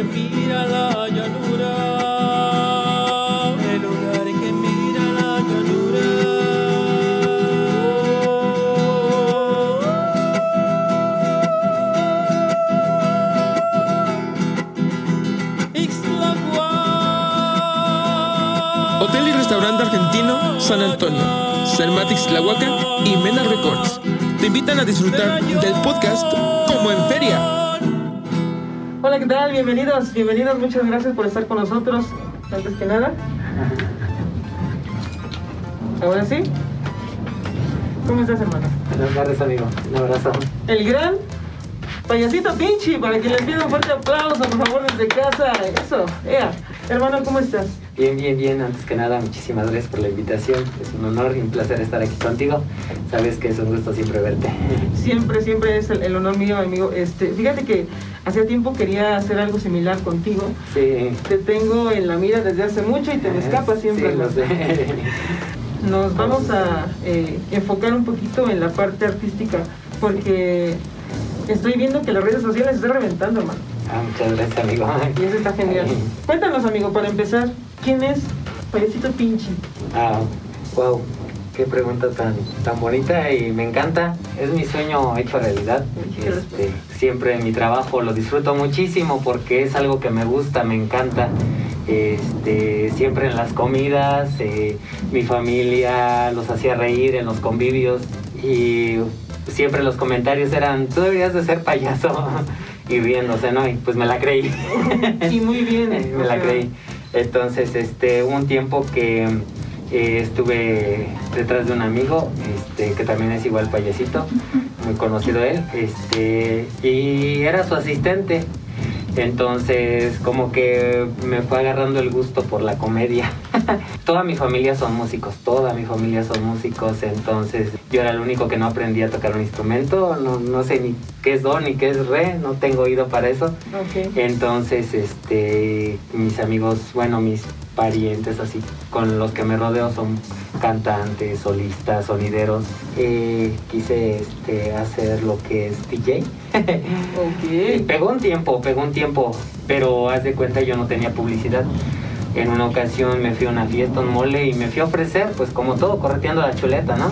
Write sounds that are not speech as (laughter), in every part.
que mira la llanura. El que mira la llanura. Hotel y restaurante argentino San Antonio, Cermatix Tlahuaca y Mena Records te invitan a disfrutar del podcast como en feria. Hola, ¿qué tal? Bienvenidos, bienvenidos, muchas gracias por estar con nosotros. Antes que nada. Ahora sí. ¿Cómo estás, hermano? Buenas tardes, amigo. Un abrazo. El gran payasito Pinchi, para que le pida un fuerte aplauso, por favor, desde casa. Eso, ea. Hermano, ¿cómo estás? Bien, bien, bien. Antes que nada, muchísimas gracias por la invitación. Es un honor y un placer estar aquí contigo. Sabes que es un gusto siempre verte. Siempre, siempre es el, el honor mío, amigo. Este, fíjate que hacía tiempo quería hacer algo similar contigo. Sí. Te tengo en la mira desde hace mucho y te me escapa siempre. Sí, lo sé. Nos vamos a eh, enfocar un poquito en la parte artística porque estoy viendo que las redes sociales se están reventando, hermano. Ah, muchas gracias, amigo. Y eso está genial. Cuéntanos, amigo, para empezar, ¿quién es Payasito Pinchi? Ah, wow. Qué pregunta tan, tan bonita y me encanta. Es mi sueño hecho realidad. Este, siempre mi trabajo lo disfruto muchísimo porque es algo que me gusta, me encanta. Este, siempre en las comidas, eh, mi familia los hacía reír en los convivios y siempre los comentarios eran, tú deberías de ser payaso (laughs) y riéndose, ¿no? Y pues me la creí. Y muy bien. (laughs) Me la creí. Entonces, este, hubo un tiempo que eh, estuve detrás de un amigo, este, que también es igual payasito, muy conocido él, este, y era su asistente. Entonces, como que me fue agarrando el gusto por la comedia. (laughs) toda mi familia son músicos, toda mi familia son músicos, entonces yo era el único que no aprendía a tocar un instrumento, no, no sé ni qué es do ni qué es re, no tengo oído para eso. Ok. Entonces, este, mis amigos, bueno, mis parientes así con los que me rodeo son cantantes, solistas, sonideros. Eh, quise este, hacer lo que es DJ. Pegó un tiempo, pegó un tiempo, pero haz de cuenta yo no tenía publicidad. En una ocasión me fui a una fiesta, un mole, y me fui a ofrecer, pues como todo, correteando la chuleta, ¿no?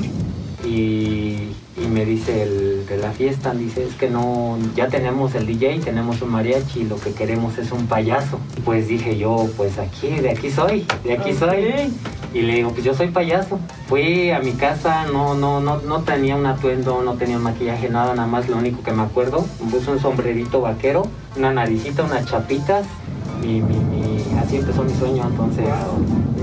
Y, y me dice el de la fiesta, dice, es que no, ya tenemos el DJ, tenemos un mariachi, lo que queremos es un payaso. Pues dije yo, pues aquí, de aquí soy, de aquí soy. Y le digo, pues yo soy payaso. Fui a mi casa, no, no, no, no tenía un atuendo, no tenía un maquillaje, nada, nada más lo único que me acuerdo. Me puse un sombrerito vaquero, una naricita, unas chapitas. Y mi, mi- así empezó mi sueño entonces.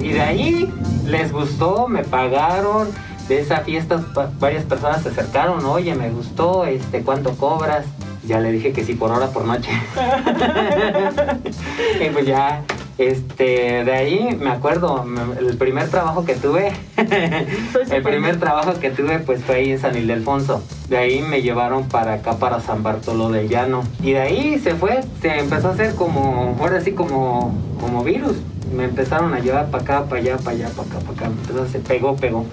Y de ahí les gustó, me pagaron. De esa fiesta varias personas se acercaron, oye, me gustó, este, ¿cuánto cobras? Ya le dije que sí por hora, por noche. (laughs) y pues ya, este, de ahí me acuerdo, me- el primer trabajo que tuve, (laughs) el primer trabajo que tuve pues fue ahí en San Ildefonso. De ahí me llevaron para acá, para San Bartolo de Llano. Y de ahí se fue, se empezó a hacer como, ahora sí como, como virus. Me empezaron a llevar para acá, para allá, para allá, para acá, para acá. Entonces se pegó, pegó.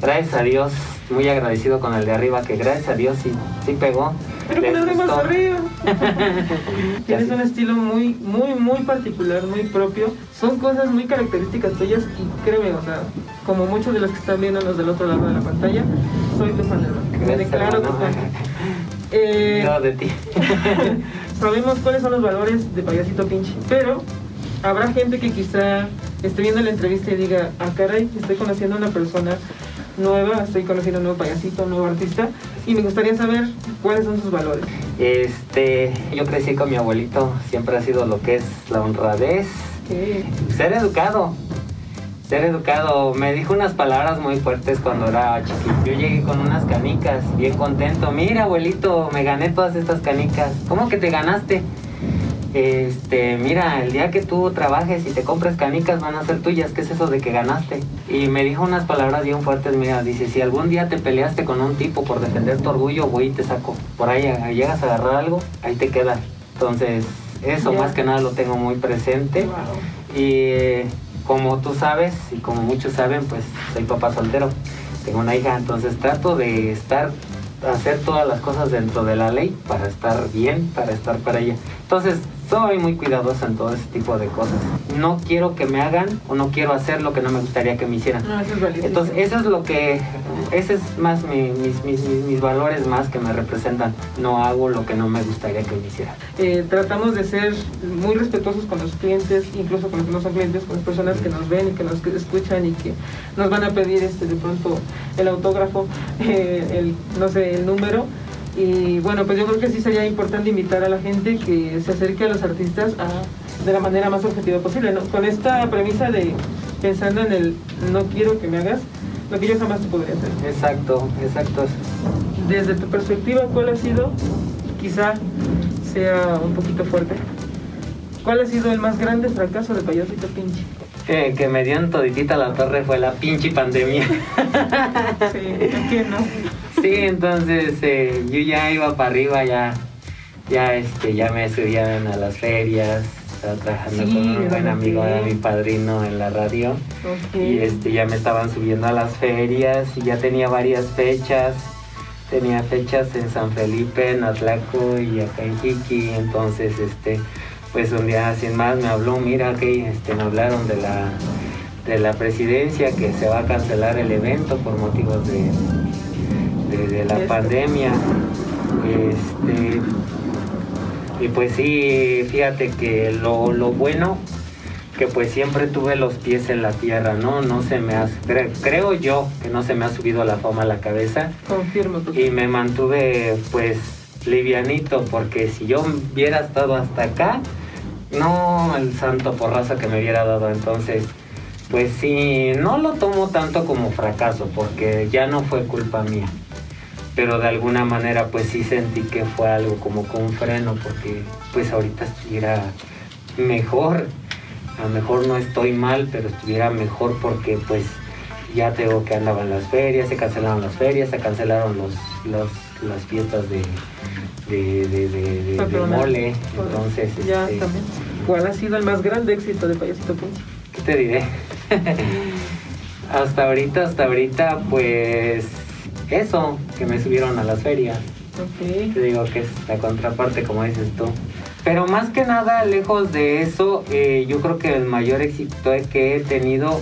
Gracias a Dios, muy agradecido con el de arriba, que gracias a Dios sí, sí pegó. Pero Les ponerte más arriba. (laughs) Tienes un estilo muy, muy, muy particular, muy propio. Son cosas muy características tuyas y créeme, o sea, como muchos de los que están viendo los del otro lado de la pantalla, soy tu fan, Gracias, declaro tu fan. (laughs) Eh, Yo de ti. (laughs) sabemos cuáles son los valores de Payasito Pinche, pero habrá gente que quizá esté viendo la entrevista y diga, ah caray, estoy conociendo a una persona nueva, estoy conociendo a un nuevo payasito, un nuevo artista, y me gustaría saber cuáles son sus valores. Este, yo crecí con mi abuelito, siempre ha sido lo que es la honradez, ¿Qué? ser educado. Ser educado, me dijo unas palabras muy fuertes cuando era chiquito. Yo llegué con unas canicas, bien contento. Mira, abuelito, me gané todas estas canicas. ¿Cómo que te ganaste? Este, mira, el día que tú trabajes y te compres canicas van a ser tuyas. ¿Qué es eso de que ganaste? Y me dijo unas palabras bien fuertes. Mira, dice, si algún día te peleaste con un tipo por defender tu orgullo, voy y te saco. Por ahí ah, llegas a agarrar algo, ahí te queda. Entonces, eso más que nada lo tengo muy presente. Wow. Y como tú sabes y como muchos saben, pues soy papá soltero. Tengo una hija, entonces trato de estar, hacer todas las cosas dentro de la ley para estar bien, para estar para ella. Entonces, soy muy cuidadoso en todo ese tipo de cosas. No quiero que me hagan o no quiero hacer lo que no me gustaría que me hicieran. No, eso es. Entonces, eso es lo que, ese es más mi- mis, mis, mis, mis valores más que me representan. No hago lo que no me gustaría que me hicieran. Eh, tratamos de ser muy respetuosos con los clientes, incluso con los que no son clientes, con las personas que nos ven y que nos escuchan y que nos van a pedir este de pronto el autógrafo, (laughs) eh, el no sé, el número. Y bueno, pues yo creo que sí sería importante invitar a la gente que se acerque a los artistas a- de la manera más objetiva posible, ¿no? Con esta premisa de pensando en el no quiero que me hagas lo que yo jamás te podría hacer. Exacto, exacto. Desde tu perspectiva, ¿cuál ha sido, quizá sea un poquito fuerte, cuál ha sido el más grande fracaso de Payasito Pinche? Que, que me dio en toditita la torre fue la pinche pandemia. (laughs) Sí, ¿a quién no? Sí, entonces eh, yo ya iba para arriba, ya, ya, este, ya me subían a las ferias, estaba trabajando Sí, con un buen ¿verdad amigo de mi padrino en la radio y este, ya me estaban subiendo a las ferias y ya tenía varias fechas, tenía fechas en San Felipe, en Atlaco y acá en Jiqui, entonces este, pues un día sin más me habló, mira que este, me hablaron de la de la presidencia que se va a cancelar el evento por motivos de, de, de la pandemia. Este, y pues sí, fíjate que lo, lo bueno que pues siempre tuve los pies en la tierra, ¿no? No se me ha, cre- creo yo que no se me ha subido la fama a la cabeza Confirmo. y me mantuve pues livianito porque si yo hubiera estado hasta acá, no el santo porrazo que me hubiera dado entonces. Pues sí, no lo tomo tanto como fracaso porque ya no fue culpa mía. Pero de alguna manera pues sí sentí que fue algo como con freno porque pues ahorita estuviera mejor. A lo mejor no estoy mal, pero estuviera mejor porque pues ya tengo que andaban las ferias, se cancelaron las ferias, se cancelaron los, los- las fiestas de, de, de, de- Patronal. mole. Entonces, ya este, también. ¿Cuál ha sido el más grande éxito de Payasito Pinche? ¿qué te diré? (laughs) hasta ahorita, hasta ahorita, pues eso, que me subieron a las ferias. Ok. Te digo que es la contraparte, como dices tú. Pero más que nada, lejos de eso, eh, yo creo que el mayor éxito que he tenido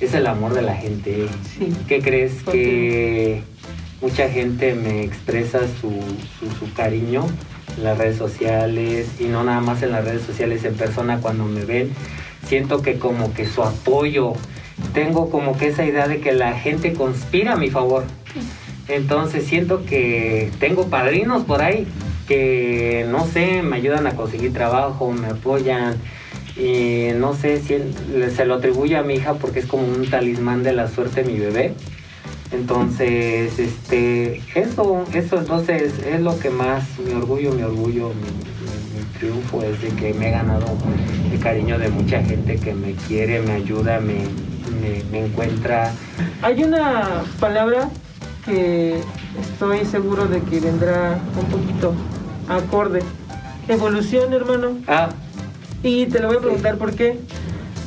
es el amor de la gente. Sí. ¿Qué crees? ¿Por Que mucha gente me expresa su, su, su cariño en las redes sociales y no nada más en las redes sociales, en persona cuando me ven. Siento que como que su apoyo, tengo como que esa idea de que la gente conspira a mi favor. Entonces siento que tengo padrinos por ahí que, no sé, me ayudan a conseguir trabajo, me apoyan. Y no sé si se lo atribuye a mi hija porque es como un talismán de la suerte mi bebé. Entonces, este, eso, eso entonces es lo que más, mi orgullo, mi orgullo, mi- mi triunfo es de que me he ganado el cariño de mucha gente que me quiere, me ayuda, me, me, me encuentra. Hay una palabra que estoy seguro de que vendrá un poquito acorde. Evolución, hermano. Ah, Y te lo voy a preguntar por qué.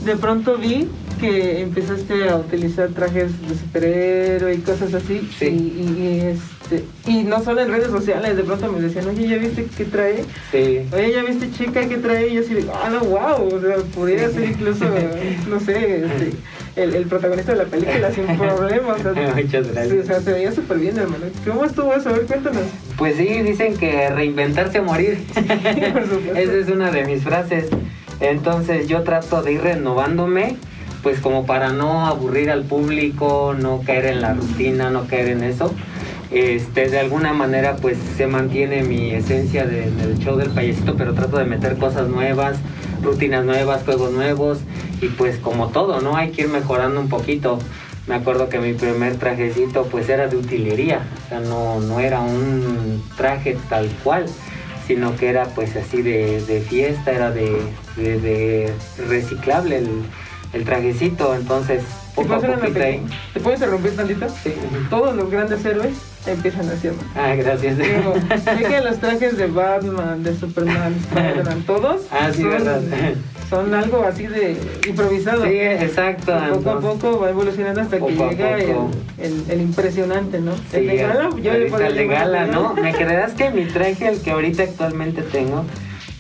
De pronto vi que empezaste a utilizar trajes de superhéroe y cosas así. Sí. Y, este, y no solo en redes sociales, de pronto me decían, oye, ¿ya viste qué trae? sí. Oye, ¿ya viste chica qué trae? Y yo así ah, no, wow, o sea, pudiera ser incluso, (laughs) no sé, este, el, el protagonista de la película sin (laughs) problema. O sea, Muchas gracias. o sea, se veía súper bien, hermano. ¿Cómo estuvo eso? A ver, cuéntanos. Pues sí, dicen que reinventarse o morir. (laughs) por supuesto. Esa es una de mis frases. Entonces yo trato de ir renovándome, pues como para no aburrir al público, no caer en la rutina, no caer en eso. Este, de alguna manera pues se mantiene mi esencia de- del show del payasito, pero trato de meter cosas nuevas, rutinas nuevas, juegos nuevos y pues como todo, ¿no? Hay que ir mejorando un poquito. Me acuerdo que mi primer trajecito pues era de utilería, o sea, no, no era un traje tal cual, sino que era pues así de, de fiesta, era de, de- de reciclable el, el trajecito, entonces ¿Te poco puedo, a hacer una poquito ahí. pequeña- ¿Te puedo interrumpir tantito? Sí. Todos los grandes héroes empiezan así, hermano. Ah, gracias. Digo, (laughs) sé que los trajes de Batman, de Superman, (laughs) Spider-Man, todos Ah, sí, son, verdad. son algo así de improvisado. Sí, exacto. Y poco a poco va evolucionando hasta que Poco a llega el, el, el impresionante, ¿no? Sí, el de gala, yo le el de gala, ¿no? Me (laughs) creerás que mi traje, el que ahorita actualmente tengo,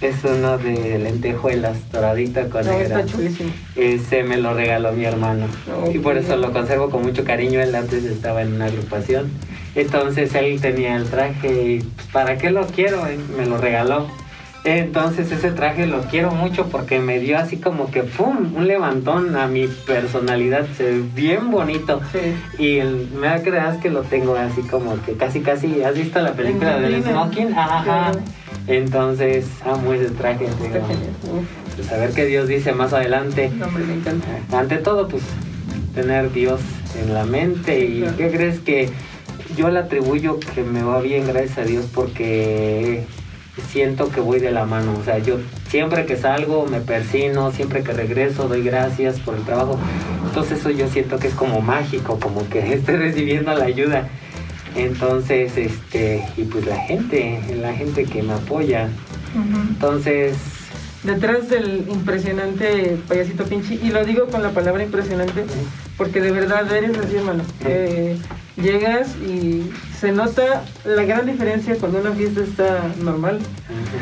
Es uno de lentejuelas, doradito con No, está chulísimo. Ese me lo regaló mi hermano. Y por eso lo conservo con mucho cariño. Él antes estaba en una agrupación. Entonces él tenía el traje y pues, ¿para qué lo quiero? Eh, Me lo regaló. Entonces ese traje lo quiero mucho porque me dio así como que ¡pum! un levantón a mi personalidad. Se ve bien bonito. Sí. Y el, me creas que lo tengo así como que casi casi. ¿Has visto la película del smoking? Ajá. Claro. Entonces amo ese traje. Pues a ver qué Dios dice más adelante. no, hombre, me encanta. Ante todo, pues tener Dios en la mente. Sí, ¿Y claro. qué crees que yo le atribuyo que me va bien, gracias a Dios, porque siento que voy de la mano? O sea, yo siempre que salgo me persino, siempre que regreso doy gracias por el trabajo. Entonces eso yo siento que es como mágico, como que (laughs) estoy recibiendo la ayuda. Entonces, este, y pues la gente, la gente que me apoya. Entonces, Detrás del impresionante payasito pinche, y lo digo con la palabra impresionante, porque de verdad eres así, hermano. Eh, llegas y se nota la gran diferencia cuando una fiesta está normal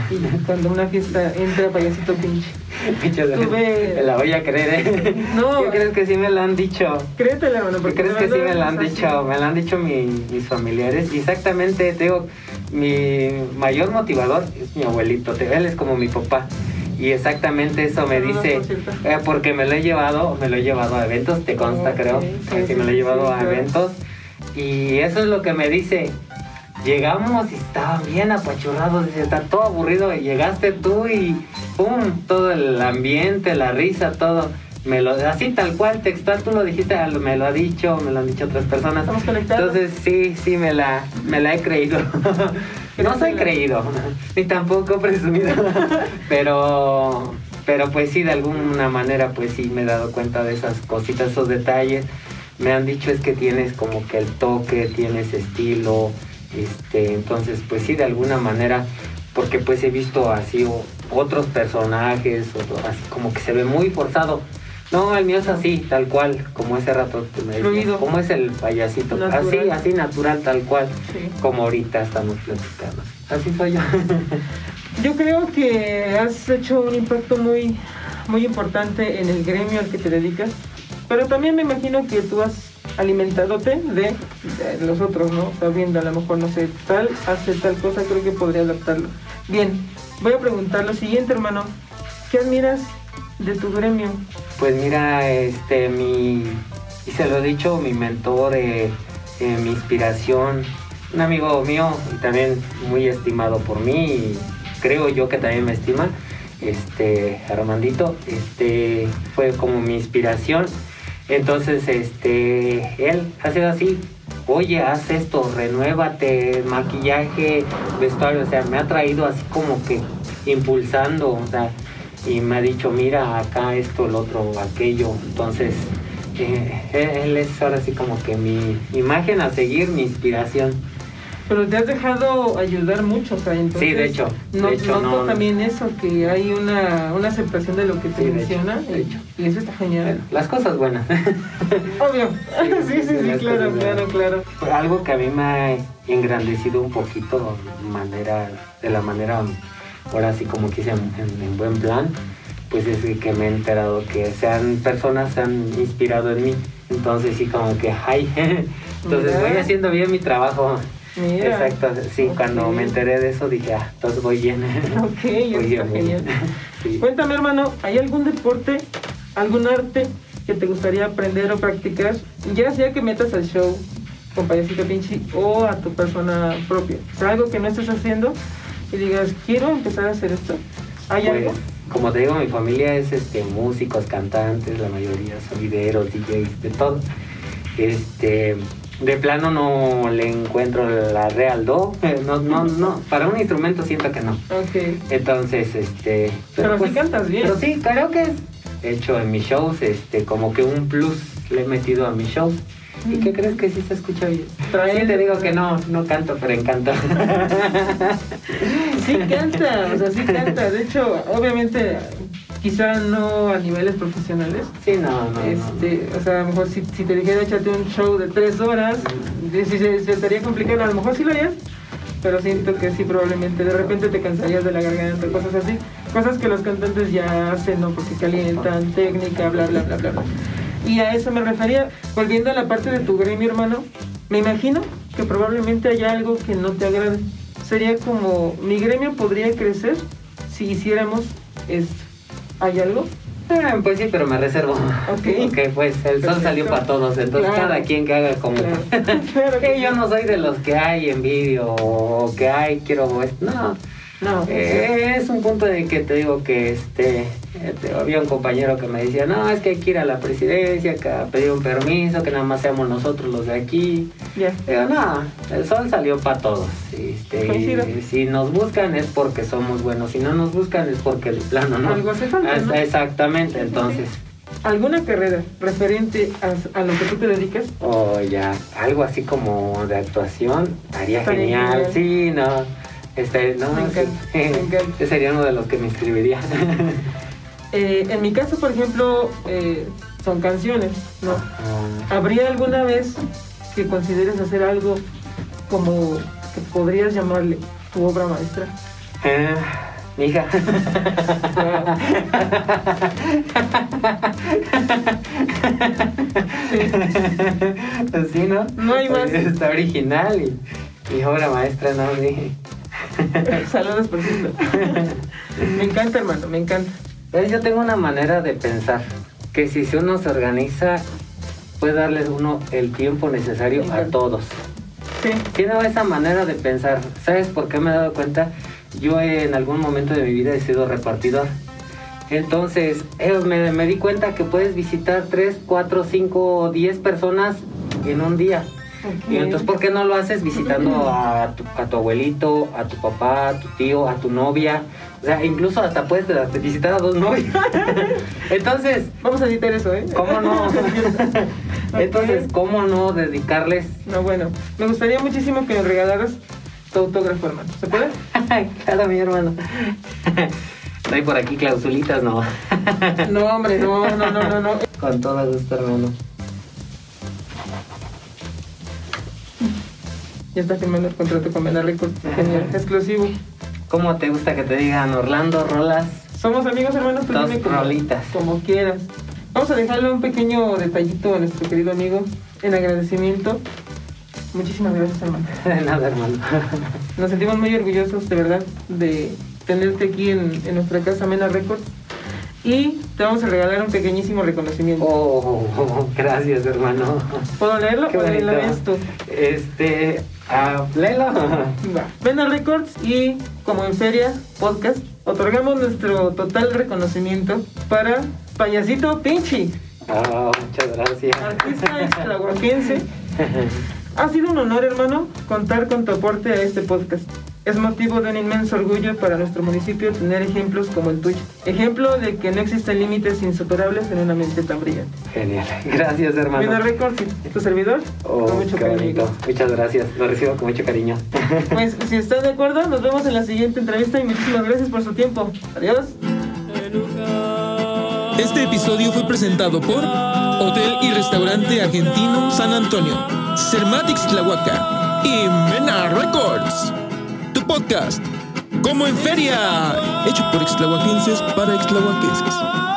y cuando una fiesta entra payasito pinche. Gracias. Tuve- la voy a creer, ¿eh? No. ¿Qué crees que sí me lo han dicho? Créetela, hermano, ¿Qué porque crees que sí me lo han así. dicho? Me lo han dicho mi- mis familiares. Exactamente, te digo, mi mayor motivador es mi abuelito. te- Él es como mi papá. Y exactamente eso me dice, cierto. eh, porque me lo he llevado, me lo he llevado a eventos, te consta creo, sí, que sí sí, me lo he llevado sí, a claro. eventos. Y eso es lo que me dice, llegamos y estaban bien apachurrados, dice, está todo aburrido, y llegaste tú y pum, todo el ambiente, la risa, todo. Me lo, así tal cual, textual, tú lo dijiste, me lo ha dicho, me lo han dicho otras personas. Estamos conectados. Entonces sí, sí, me la, me la he creído. (laughs) no soy creído, (laughs) ni tampoco presumido, (laughs) pero, pero pues sí, de alguna manera, pues sí, me he dado cuenta de esas cositas, esos detalles. Me han dicho es que tienes como que el toque, tienes estilo, este, entonces pues sí, de alguna manera, porque pues he visto así o- otros personajes, así como que se ve muy forzado. No, el mío es así, tal cual, como ese rato tú me decías, como es el payasito, Natural. así, así natural, tal cual, Sí. como ahorita estamos platicando. Así soy yo. (laughs) Yo creo que has hecho un impacto muy, muy importante en el gremio al que te dedicas, pero también me imagino que tú has alimentadote de, de los otros, ¿no? Sabiendo a lo mejor, no sé, tal, hace tal cosa, creo que podría adaptarlo. Bien, voy a preguntar lo siguiente, hermano. ¿Qué admiras de tu gremio? Pues mira, este, mi, y se lo he dicho, mi mentor, eh, eh, mi inspiración, un amigo mío y también muy estimado por mí, y creo yo que también me estima, este, Armandito, este, fue como mi inspiración. Entonces, este, él ha sido así, oye, haz esto, renuévate, maquillaje, vestuario, o sea, me ha traído así como que impulsando, o sea, y me ha dicho, mira, acá esto, el otro, aquello. Entonces, eh, él es ahora sí como que mi imagen a seguir, mi inspiración. Pero te has dejado ayudar mucho, o sea, entonces... Sí, de hecho, de no, hecho, noto no- también eso, que hay una, una aceptación de lo que te Sí, de menciona, hecho, de hecho. y eso está genial. Las cosas buenas. (laughs) Obvio. (laughs) Sí, sí, sí, las claro, claro, claro. Algo que a mí me ha engrandecido un poquito manera, de la manera, ahora sí como que hice en, en- en buen plan, pues es de que me he enterado que sean personas se han inspirado en mí. Entonces sí como que, ay, (laughs) entonces voy haciendo bien mi trabajo. Mira. Exacto, sí, cuando me enteré de eso dije, ah, entonces voy bien. Ok, (laughs) Voy está genial. (laughs) Sí. Cuéntame, hermano, ¿hay algún deporte, algún arte que te gustaría aprender o practicar? Ya sea que metas al show con Payasito Pinchi o a tu persona propia. O sea, algo que no estés haciendo y digas, quiero empezar a hacer esto. ¿Hay Pues, algo? como te digo, mi familia es este músicos, cantantes, la mayoría sonideros, DJs, de todo. Este, de plano no le encuentro la real do, (laughs) no, no, no, para un instrumento siento que no. Ok. Entonces, este, Pero sí cantas bien. Pero sí, creo que he hecho en mis shows, este, como que un plus le he metido a mis shows. ¿Y qué crees que sí se escucha bien? Trae- Sí te digo que no, no canto, pero encanto. Sí canta, o sea, sí canta. De hecho, obviamente, quizá no a niveles profesionales. Sí, no, no. no. Este, o sea, a lo mejor si, si te dijera échate un show de tres horas, si se, se estaría complicado, a lo mejor sí lo harías, pero siento que sí, probablemente de repente te cansarías de la garganta, cosas así. Cosas que los cantantes ya hacen, ¿no? Porque calientan, técnica, bla, bla, bla, bla, bla. Y a eso me refería. Volviendo a la parte de tu gremio, hermano, me imagino que probablemente haya algo que no te agrade. Sería como, mi gremio podría crecer si hiciéramos esto. ¿Hay algo? Ah, pues sí, pero me reservo. Ok. (laughs) Porque pues el sol Perfecto. salió para todos, entonces Claro. cada quien que haga como... Claro. (laughs) Claro que yo no soy de los que hay envidio o que hay quiero esto. No, No, Eh, es un punto en el que te digo que este, este, había un compañero que me decía, no, es que hay que ir a la presidencia, que a pedir un permiso, que nada más seamos nosotros los de aquí. ya. Digo, no, el sol salió para todos. Este, y si nos buscan es porque somos buenos, si no nos buscan es porque el plano no. Algo hace falta. Exactamente, entonces, ¿Alguna carrera referente a, a lo que tú te dedicas? o ya, algo así como de actuación, Estaría genial. genial. Sí, no. Este, no, Me sí. encanta, me encanta. (laughs) Ese sería uno de los que me inscribiría. (laughs) Eh, en mi caso, por ejemplo, eh, son canciones, ¿no? Ah, ¿Habría alguna vez que consideres hacer algo como que podrías llamarle tu obra maestra? eh, mija. (laughs) Sí, ¿no? No hay más. Está original y mi obra maestra, no, dije. Saludos, por cierto. (laughs) me encanta, hermano, me encanta. ¿Ves? Yo tengo una manera de pensar que si uno se organiza, puede darle uno el tiempo necesario a todos. Sí, Tiene esa manera de pensar. ¿Sabes por qué me he dado cuenta? Yo en algún momento de mi vida he sido repartidor. Entonces, eh, me, me di cuenta que puedes visitar 3, 4, 5, 10 personas en un día. Y entonces, ¿por qué no lo haces visitando a tu, a tu abuelito, a tu papá, a tu tío, a tu novia? O sea, incluso hasta puedes visitar a dos novios. (laughs) entonces, Vamos a editar eso, ¿eh? ¿cómo no? (laughs) entonces, ¿cómo no dedicarles? No, bueno, me gustaría muchísimo que me regalaras tu autógrafo, hermano. ¿Se puede? (laughs) claro, mi hermano. No hay por aquí clausulitas, no. No, hombre, no, no, no, no, no. Con todo gusto, hermano. Ya está firmando el contrato con Mena Records. Genial, exclusivo. ¿Cómo te gusta que te digan Orlando Rolas? Somos amigos, hermanos, tú Dos dime como, rolitas. como quieras. Vamos a dejarle un pequeño detallito a nuestro querido amigo en agradecimiento. Muchísimas gracias, hermano. (laughs) De nada, hermano. Nos sentimos muy orgullosos, de verdad, de tenerte aquí en, en nuestra casa Mena Records. Y te vamos a regalar un pequeñísimo reconocimiento. Oh, (laughs) gracias, hermano. ¿Puedo leerlo Qué o bonito. lo lees tú? Este, ah, léelo. Va. Vena Records y como en Feria Podcast otorgamos nuestro total reconocimiento para Payasito Pinchi, Oh, muchas gracias. artista (laughs) extlahuaquense. Ha sido un honor, hermano, contar con tu aporte a este podcast. Es motivo de un inmenso orgullo para nuestro municipio tener ejemplos como el tuyo. Ejemplo de que no existen límites insuperables en una mente tan brillante. Genial. (laughs) Gracias, hermano. Vena Records y tu servidor, Oh, con mucho cariño. Muchas gracias. Lo recibo con mucho cariño. (laughs) Pues si están de acuerdo, nos vemos en la siguiente entrevista y muchísimas gracias por su tiempo. Adiós. Este episodio fue presentado por Hotel y Restaurante Argentino San Antonio, Cermatix Tlahuaca y Mena Records. Podcast, como en feria, hecho por extlahuaquenses para extlahuaquenses.